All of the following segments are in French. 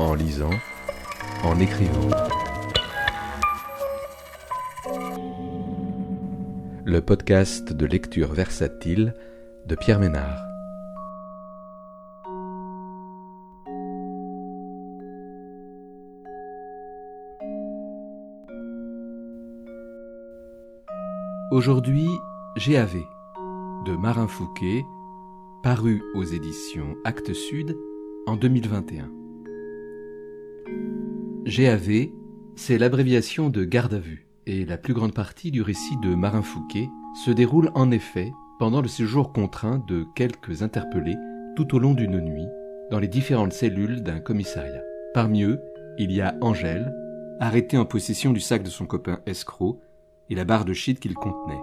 en lisant, en écrivant. Le podcast de lecture versatile de Pierre Ménard. Aujourd'hui, GAV de Marin Fouquet, paru aux éditions Actes Sud en 2021. GAV, c'est l'abréviation de garde à vue, et la plus grande partie du récit de Marin Fouquet se déroule en effet pendant le séjour contraint de quelques interpellés tout au long d'une nuit dans les différentes cellules d'un commissariat. Parmi eux, il y a Angèle, arrêtée en possession du sac de son copain escroc et la barre de shit qu'il contenait.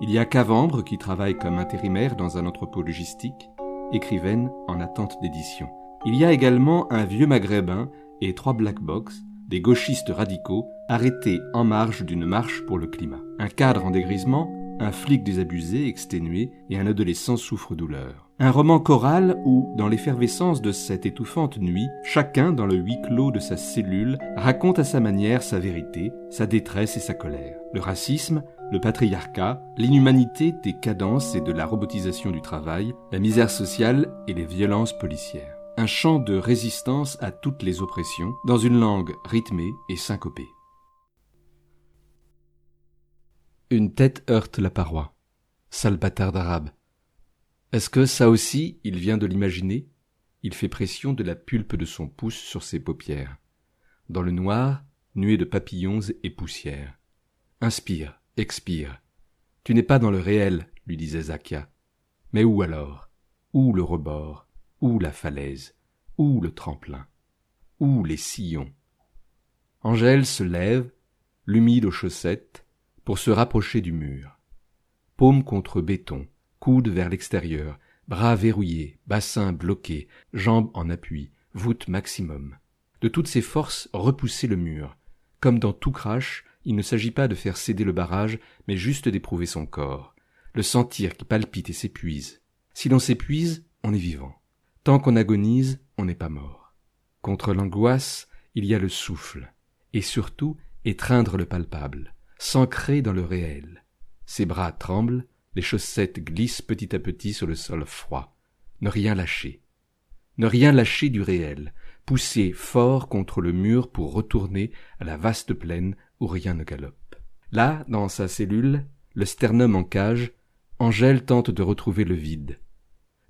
Il y a Cavambre qui travaille comme intérimaire dans un entrepôt logistique, écrivaine en attente d'édition. Il y a également un vieux maghrébin et trois black box, des gauchistes radicaux, arrêtés en marge d'une marche pour le climat. Un cadre en dégrisement, un flic désabusé, exténué, et un adolescent souffre-douleur. Un roman choral où, dans l'effervescence de cette étouffante nuit, chacun, dans le huis clos de sa cellule, raconte à sa manière sa vérité, sa détresse et sa colère. Le racisme, le patriarcat, l'inhumanité des cadences et de la robotisation du travail, la misère sociale et les violences policières. Un chant de résistance à toutes les oppressions, dans une langue rythmée et syncopée. Une tête heurte la paroi. Sale bâtard d'arabe. Est-ce que ça aussi, il vient de l'imaginer? Il fait pression de la pulpe de son pouce sur ses paupières. Dans le noir, nuée de papillons et poussière. Inspire, expire. Tu n'es pas dans le réel, lui disait Zakia. Mais où alors? Où le rebord? Où la falaise Où le tremplin Où les sillons Angèle se lève, l'humide aux chaussettes, pour se rapprocher du mur. Paume contre béton, coude vers l'extérieur, bras verrouillés, bassin bloqué, jambes en appui, voûte maximum. De toutes ses forces, repousser le mur. Comme dans tout crash, il ne s'agit pas de faire céder le barrage, mais juste d'éprouver son corps, le sentir qui palpite et s'épuise. Si l'on s'épuise, on est vivant. Tant qu'on agonise, on n'est pas mort. Contre l'angoisse, il y a le souffle, et surtout étreindre le palpable, s'ancrer dans le réel. Ses bras tremblent, les chaussettes glissent petit à petit sur le sol froid. Ne rien lâcher. Ne rien lâcher du réel, pousser fort contre le mur pour retourner à la vaste plaine où rien ne galope. Là, dans sa cellule, le sternum en cage, Angèle tente de retrouver le vide.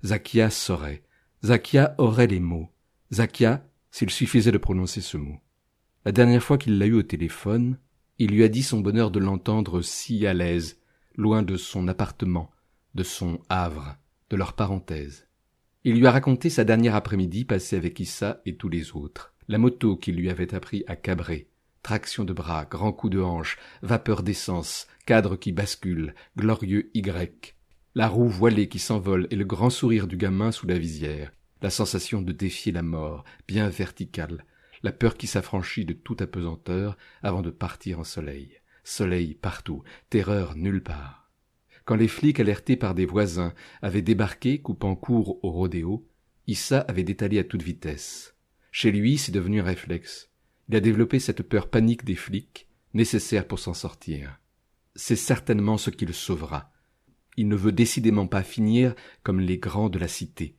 Zakia saurait. Zakia aurait les mots. Zakia, s'il suffisait de prononcer ce mot. La dernière fois qu'il l'a eu au téléphone, il lui a dit son bonheur de l'entendre si à l'aise, loin de son appartement, de son havre, de leur parenthèse. Il lui a raconté sa dernière après-midi passée avec Issa et tous les autres, la moto qu'il lui avait appris à cabrer, traction de bras, grand coup de hanche, vapeur d'essence, cadre qui bascule, glorieux Y, la roue voilée qui s'envole et le grand sourire du gamin sous la visière, la sensation de défier la mort, bien verticale, la peur qui s'affranchit de toute apesanteur avant de partir en soleil. Soleil partout, terreur nulle part. Quand les flics alertés par des voisins avaient débarqué, coupant court au rodéo, Issa avait détalé à toute vitesse. Chez lui, c'est devenu un réflexe. Il a développé cette peur panique des flics, nécessaire pour s'en sortir. C'est certainement ce qui le sauvera. Il ne veut décidément pas finir comme les grands de la cité.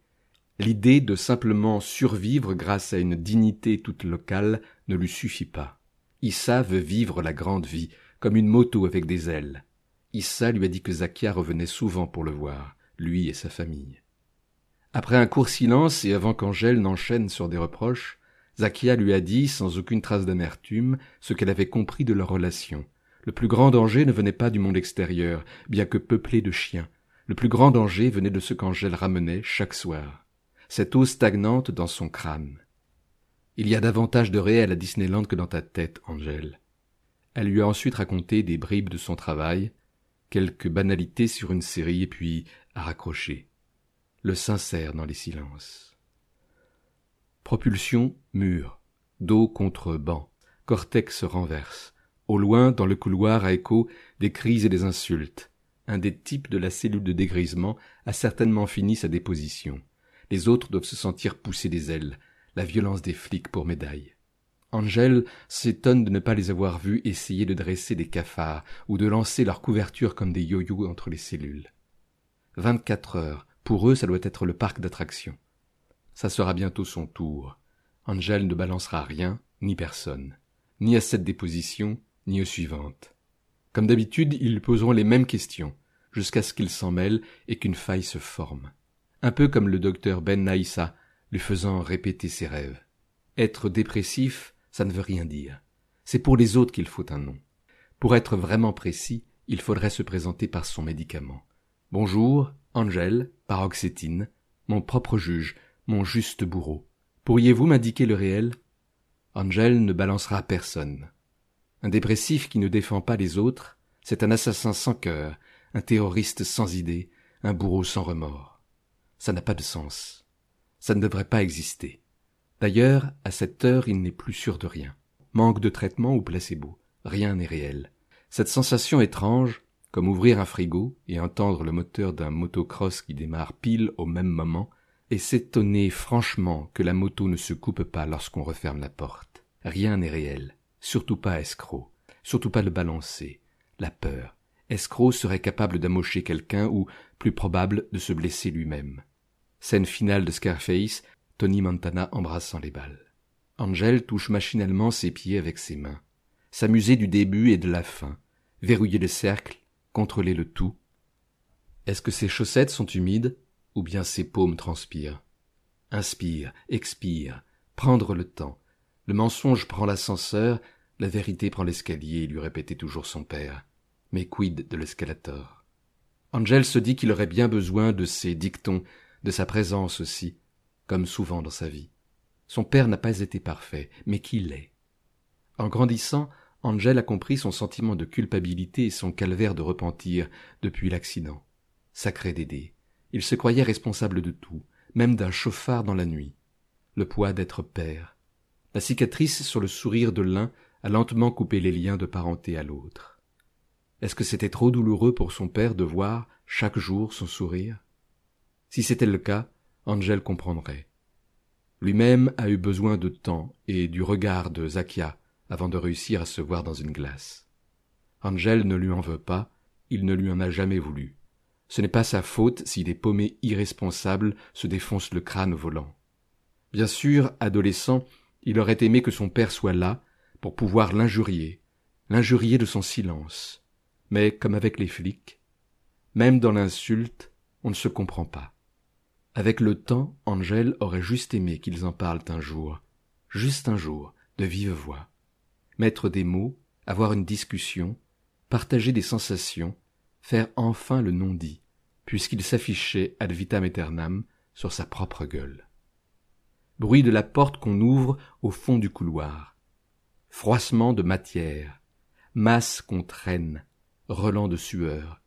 L'idée de simplement survivre grâce à une dignité toute locale ne lui suffit pas. Issa veut vivre la grande vie, comme une moto avec des ailes. Issa lui a dit que Zakia revenait souvent pour le voir, lui et sa famille. Après un court silence et avant qu'Angèle n'enchaîne sur des reproches, Zakia lui a dit, sans aucune trace d'amertume, ce qu'elle avait compris de leur relation. Le plus grand danger ne venait pas du monde extérieur, bien que peuplé de chiens. Le plus grand danger venait de ce qu'Angèle ramenait chaque soir. Cette eau stagnante dans son crâne. Il y a davantage de réel à Disneyland que dans ta tête, Angèle. Elle lui a ensuite raconté des bribes de son travail, quelques banalités sur une série, et puis a raccroché. Le sincère dans les silences. Propulsion, mur. Dos contre banc. Cortex renverse. Au loin, dans le couloir à écho, des cris et des insultes. Un des types de la cellule de dégrisement a certainement fini sa déposition. Les autres doivent se sentir pousser des ailes. la violence des flics pour médaille. Angèle s'étonne de ne pas les avoir vus essayer de dresser des cafards ou de lancer leurs couvertures comme des yo-yo entre les cellules. Vingt-quatre heures, pour eux, ça doit être le parc d'attractions. Ça sera bientôt son tour. Angèle ne balancera rien, ni personne, ni à cette déposition, ni aux suivantes. Comme d'habitude, ils poseront les mêmes questions, jusqu'à ce qu'ils s'en mêlent et qu'une faille se forme. Un peu comme le docteur Ben Naïssa, lui faisant répéter ses rêves. Être dépressif, ça ne veut rien dire. C'est pour les autres qu'il faut un nom. Pour être vraiment précis, il faudrait se présenter par son médicament. Bonjour, Angèle, paroxétine, mon propre juge, mon juste bourreau. Pourriez-vous m'indiquer le réel? Angèle ne balancera personne. Un dépressif qui ne défend pas les autres, c'est un assassin sans cœur, un terroriste sans idée, un bourreau sans remords. Ça n'a pas de sens. Ça ne devrait pas exister. D'ailleurs, à cette heure, il n'est plus sûr de rien. Manque de traitement ou placebo. Rien n'est réel. Cette sensation étrange, comme ouvrir un frigo et entendre le moteur d'un motocross qui démarre pile au même moment, et s'étonner franchement que la moto ne se coupe pas lorsqu'on referme la porte. Rien n'est réel, surtout pas escroc, surtout pas le balancer, la peur. Escroc serait capable d'amocher quelqu'un ou, plus probable, de se blesser lui-même. Scène finale de Scarface, Tony Montana embrassant les balles. Angel touche machinalement ses pieds avec ses mains. S'amuser du début et de la fin. Verrouiller le cercle, contrôler le tout. Est-ce que ses chaussettes sont humides ou bien ses paumes transpirent? Inspire, expire, prendre le temps. Le mensonge prend l'ascenseur, la vérité prend l'escalier, lui répétait toujours son père. Mais quid de l'escalator? Angel se dit qu'il aurait bien besoin de ses dictons, de sa présence aussi, comme souvent dans sa vie. Son père n'a pas été parfait, mais qui l'est. En grandissant, Angel a compris son sentiment de culpabilité et son calvaire de repentir depuis l'accident. Sacré Dédé. Il se croyait responsable de tout, même d'un chauffard dans la nuit. Le poids d'être père. La cicatrice sur le sourire de l'un a lentement coupé les liens de parenté à l'autre. Est-ce que c'était trop douloureux pour son père de voir, chaque jour, son sourire? Si c'était le cas, Angel comprendrait. Lui-même a eu besoin de temps et du regard de Zakia avant de réussir à se voir dans une glace. Angel ne lui en veut pas, il ne lui en a jamais voulu. Ce n'est pas sa faute si des paumés irresponsables se défoncent le crâne volant. Bien sûr, adolescent, il aurait aimé que son père soit là pour pouvoir l'injurier, l'injurier de son silence. Mais comme avec les flics, même dans l'insulte, on ne se comprend pas. Avec le temps, Angèle aurait juste aimé qu'ils en parlent un jour, juste un jour, de vive voix. Mettre des mots, avoir une discussion, partager des sensations, faire enfin le non-dit, puisqu'il s'affichait ad vitam aeternam sur sa propre gueule. Bruit de la porte qu'on ouvre au fond du couloir. Froissement de matière. Masse qu'on traîne. Relent de sueur.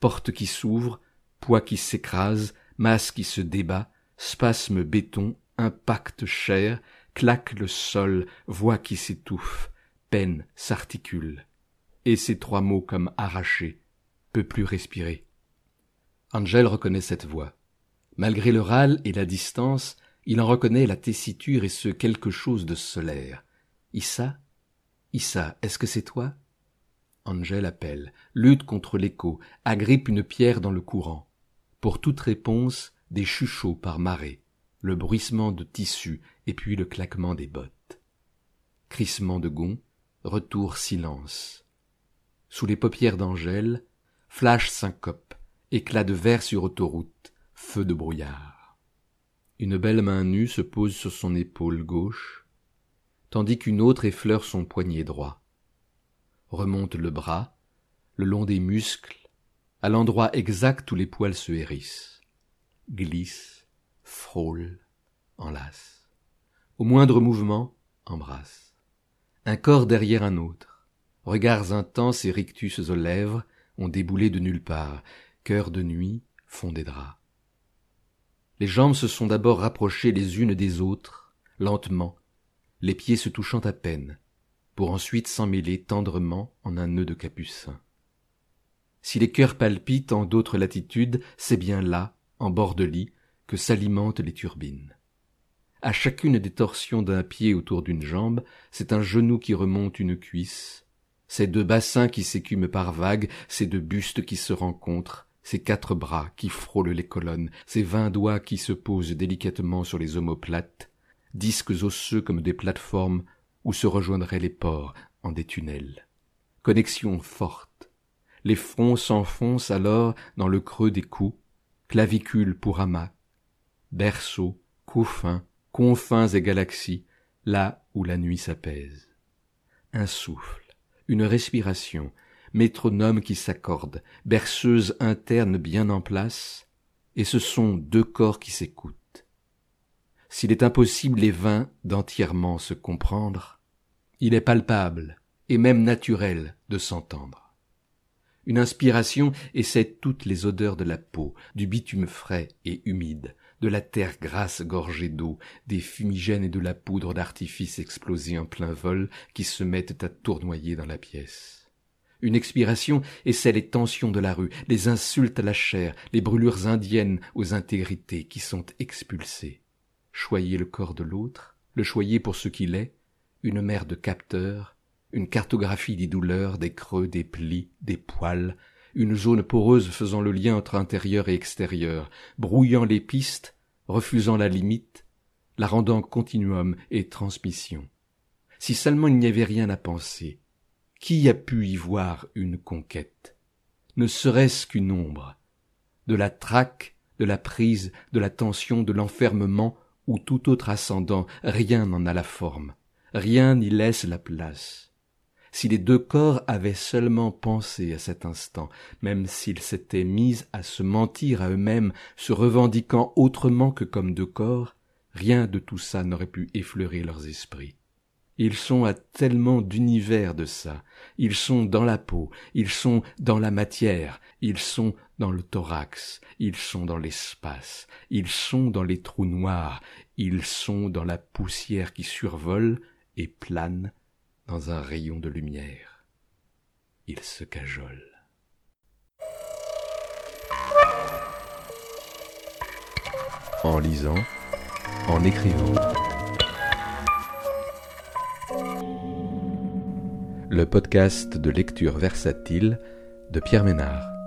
Porte qui s'ouvre, poids qui s'écrase, masse qui se débat, spasme béton, impact chair, claque le sol, voix qui s'étouffe, peine s'articule. Et ces trois mots comme arrachés, peut plus respirer. Angel reconnaît cette voix. Malgré le râle et la distance, il en reconnaît la tessiture et ce quelque chose de solaire. Issa Issa, est-ce que c'est toi? Angel appelle, lutte contre l'écho, agrippe une pierre dans le courant. Pour toute réponse, des chuchots par marée, le bruissement de tissus et puis le claquement des bottes. Crissement de gonds, retour silence. Sous les paupières d'Angèle, flash syncope, éclat de verre sur autoroute, feu de brouillard. Une belle main nue se pose sur son épaule gauche, tandis qu'une autre effleure son poignet droit. Remonte le bras, le long des muscles, à l'endroit exact où les poils se hérissent, glisse, frôle, enlace. Au moindre mouvement, embrasse. Un corps derrière un autre. Regards intenses et rictus aux lèvres ont déboulé de nulle part. Cœur de nuit, fond des draps. Les jambes se sont d'abord rapprochées les unes des autres, lentement, les pieds se touchant à peine, pour ensuite s'emmêler tendrement en un nœud de capucin. Si les cœurs palpitent en d'autres latitudes, c'est bien là, en bord de lit, que s'alimentent les turbines. À chacune des torsions d'un pied autour d'une jambe, c'est un genou qui remonte une cuisse, ces deux bassins qui s'écument par vagues, ces deux bustes qui se rencontrent, ces quatre bras qui frôlent les colonnes, ces vingt doigts qui se posent délicatement sur les omoplates, disques osseux comme des plateformes où se rejoindraient les pores en des tunnels. Connexion forte. Les fronts s'enfoncent alors dans le creux des coups, clavicule pour amas, berceau, couffin, confins et galaxies, là où la nuit s'apaise. Un souffle, une respiration, métronome qui s'accorde, berceuse interne bien en place, et ce sont deux corps qui s'écoutent. S'il est impossible les vingt d'entièrement se comprendre, il est palpable et même naturel de s'entendre. Une inspiration essaie toutes les odeurs de la peau, du bitume frais et humide, de la terre grasse gorgée d'eau, des fumigènes et de la poudre d'artifice explosée en plein vol qui se mettent à tournoyer dans la pièce. Une expiration essaie les tensions de la rue, les insultes à la chair, les brûlures indiennes aux intégrités qui sont expulsées. Choyer le corps de l'autre, le choyer pour ce qu'il est, une mer de capteurs, une cartographie des douleurs, des creux, des plis, des poils, une zone poreuse faisant le lien entre intérieur et extérieur, brouillant les pistes, refusant la limite, la rendant continuum et transmission. Si seulement il n'y avait rien à penser, qui a pu y voir une conquête? Ne serait-ce qu'une ombre, de la traque, de la prise, de la tension, de l'enfermement ou tout autre ascendant, rien n'en a la forme, rien n'y laisse la place. Si les deux corps avaient seulement pensé à cet instant, même s'ils s'étaient mis à se mentir à eux-mêmes, se revendiquant autrement que comme deux corps, rien de tout ça n'aurait pu effleurer leurs esprits. Ils sont à tellement d'univers de ça, ils sont dans la peau, ils sont dans la matière, ils sont dans le thorax, ils sont dans l'espace, ils sont dans les trous noirs, ils sont dans la poussière qui survole et plane dans un rayon de lumière. Il se cajole. En lisant, en écrivant. Le podcast de lecture versatile de Pierre Ménard.